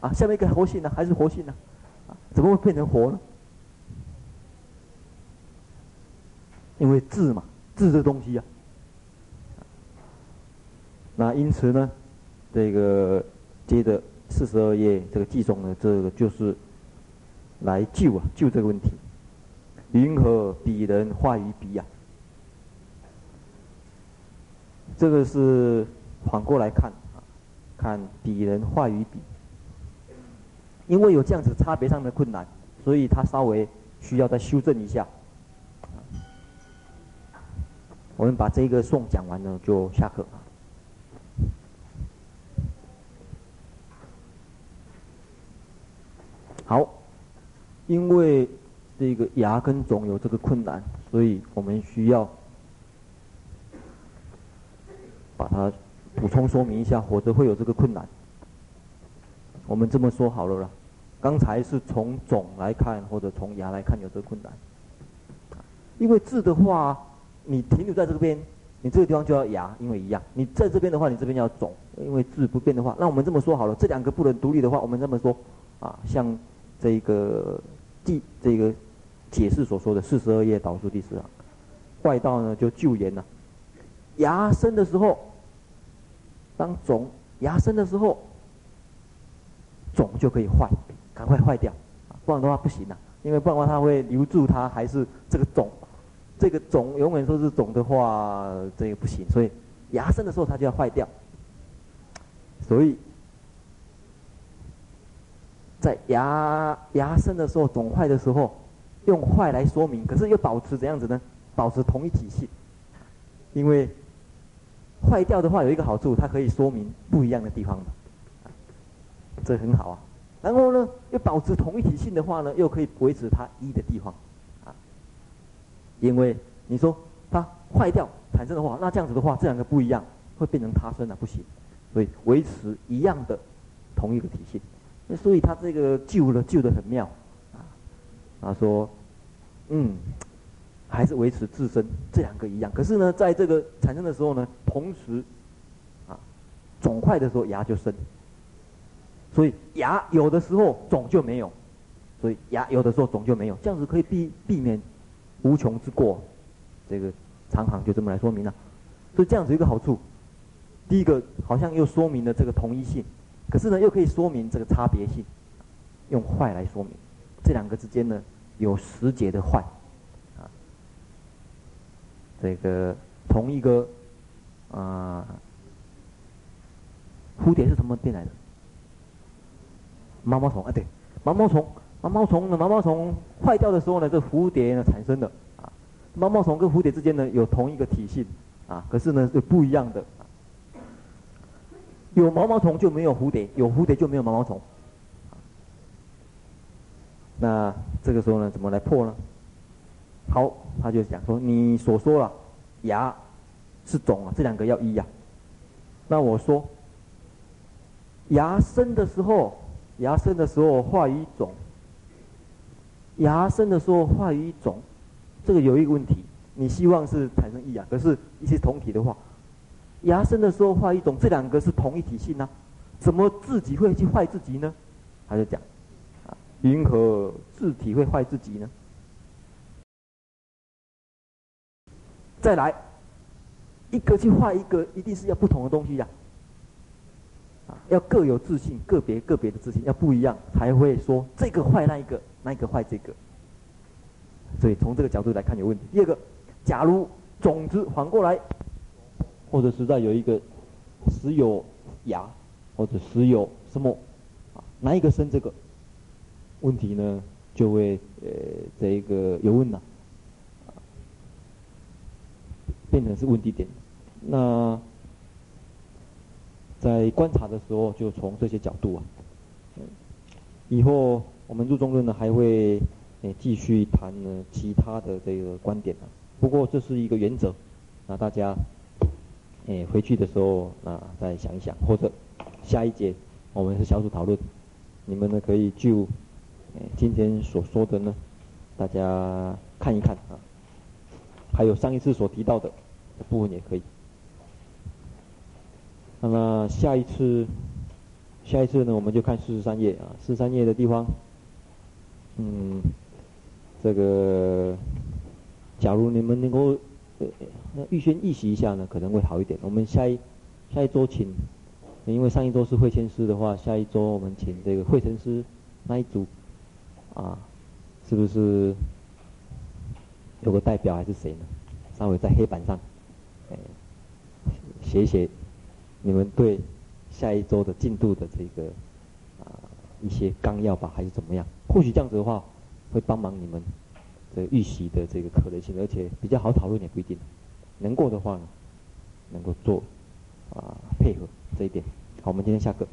[SPEAKER 1] 啊，下面一个活性呢，还是活性呢？怎么会变成活呢？因为智嘛，智这东西呀，啊。那因此呢，这个。接着四十二页这个偈颂呢，这个就是来救啊救这个问题。云何彼人坏于彼呀？这个是反过来看啊，看彼人坏于彼。因为有这样子差别上的困难，所以他稍微需要再修正一下。我们把这个颂讲完了就下课。好，因为这个牙跟种有这个困难，所以我们需要把它补充说明一下，否则会有这个困难。我们这么说好了啦，刚才是从种来看，或者从牙来看有这个困难。因为字的话，你停留在这边，你这个地方就要牙，因为一样。你在这边的话，你这边要肿，因为字不变的话，那我们这么说好了，这两个不能独立的话，我们这么说啊，像。这个第这个解释所说的四十二页导数第四行，坏道呢就就言了，芽生的时候，当种芽生的时候，种就可以坏，赶快坏掉，不然的话不行了，因为不然的话它会留住它，还是这个种，这个种永远说是种的话，这个不行，所以芽生的时候它就要坏掉，所以。在牙牙生的时候，肿坏的时候，用坏来说明，可是又保持怎样子呢？保持同一体性，因为坏掉的话有一个好处，它可以说明不一样的地方，这很好啊。然后呢，又保持同一体性的话呢，又可以维持它一的地方，啊，因为你说它坏掉产生的话，那这样子的话，这两个不一样，会变成他生啊，不行，所以维持一样的同一个体性。所以他这个救了，救的很妙，啊，他说，嗯，还是维持自身这两个一样。可是呢，在这个产生的时候呢，同时，啊，肿块的时候牙就生，所以牙有的时候肿就没有，所以牙有的时候肿就没有，这样子可以避避免无穷之过。这个常行就这么来说明了，所以这样子一个好处，第一个好像又说明了这个同一性。可是呢，又可以说明这个差别性，用坏来说明，这两个之间呢，有时节的坏，啊，这个同一个啊，蝴蝶是什么变来的？毛毛虫啊，对，毛毛虫，毛毛虫呢？毛毛虫坏掉的时候呢，这蝴蝶呢产生的啊，毛毛虫跟蝴蝶之间呢有同一个体性啊，可是呢是不一样的。有毛毛虫就没有蝴蝶，有蝴蝶就没有毛毛虫。那这个时候呢，怎么来破呢？好，他就讲说，你所说了，芽是种啊，这两个要一呀。那我说，芽生的时候，芽生的时候化于种，芽生的时候化于种，这个有一个问题，你希望是产生异样，可是一些同体的话，芽生的时候坏一种，这两个是同一体性呢，怎么自己会去坏自己呢？他就讲。啊云何自体会坏自己呢？再来，一个去坏一个，一定是要不同的东西呀、啊。要各有自信，个别个别的自信要不一样，才会说这个坏那一个，那一个坏这个。所以从这个角度来看有问题。第二个，假如种子反过来，或者实在有一个石有芽，或者石有什么，啊，哪一个生这个？问题呢，就会呃，这一个有问了，变成是问题点。那在观察的时候，就从这些角度啊，以后我们入中论呢还会继续谈呢其他的这个观点啊。不过这是一个原则，那大家诶回去的时候啊再想一想，或者下一节我们是小组讨论，你们呢可以就。今天所说的呢，大家看一看啊，还有上一次所提到的部分也可以。那么下一次，下一次呢，我们就看四十三页啊，四十三页的地方，嗯，这个，假如你们能够那预先预习一下呢，可能会好一点。我们下一下一周请，因为上一周是会谦师的话，下一周我们请这个慧成师那一组。啊，是不是有个代表还是谁呢？稍微在黑板上，哎，写写你们对下一周的进度的这个啊一些纲要吧，还是怎么样？或许这样子的话，会帮忙你们这个预习的这个可能性，而且比较好讨论也不一定。能过的话呢，能够做啊配合这一点。好，我们今天下课。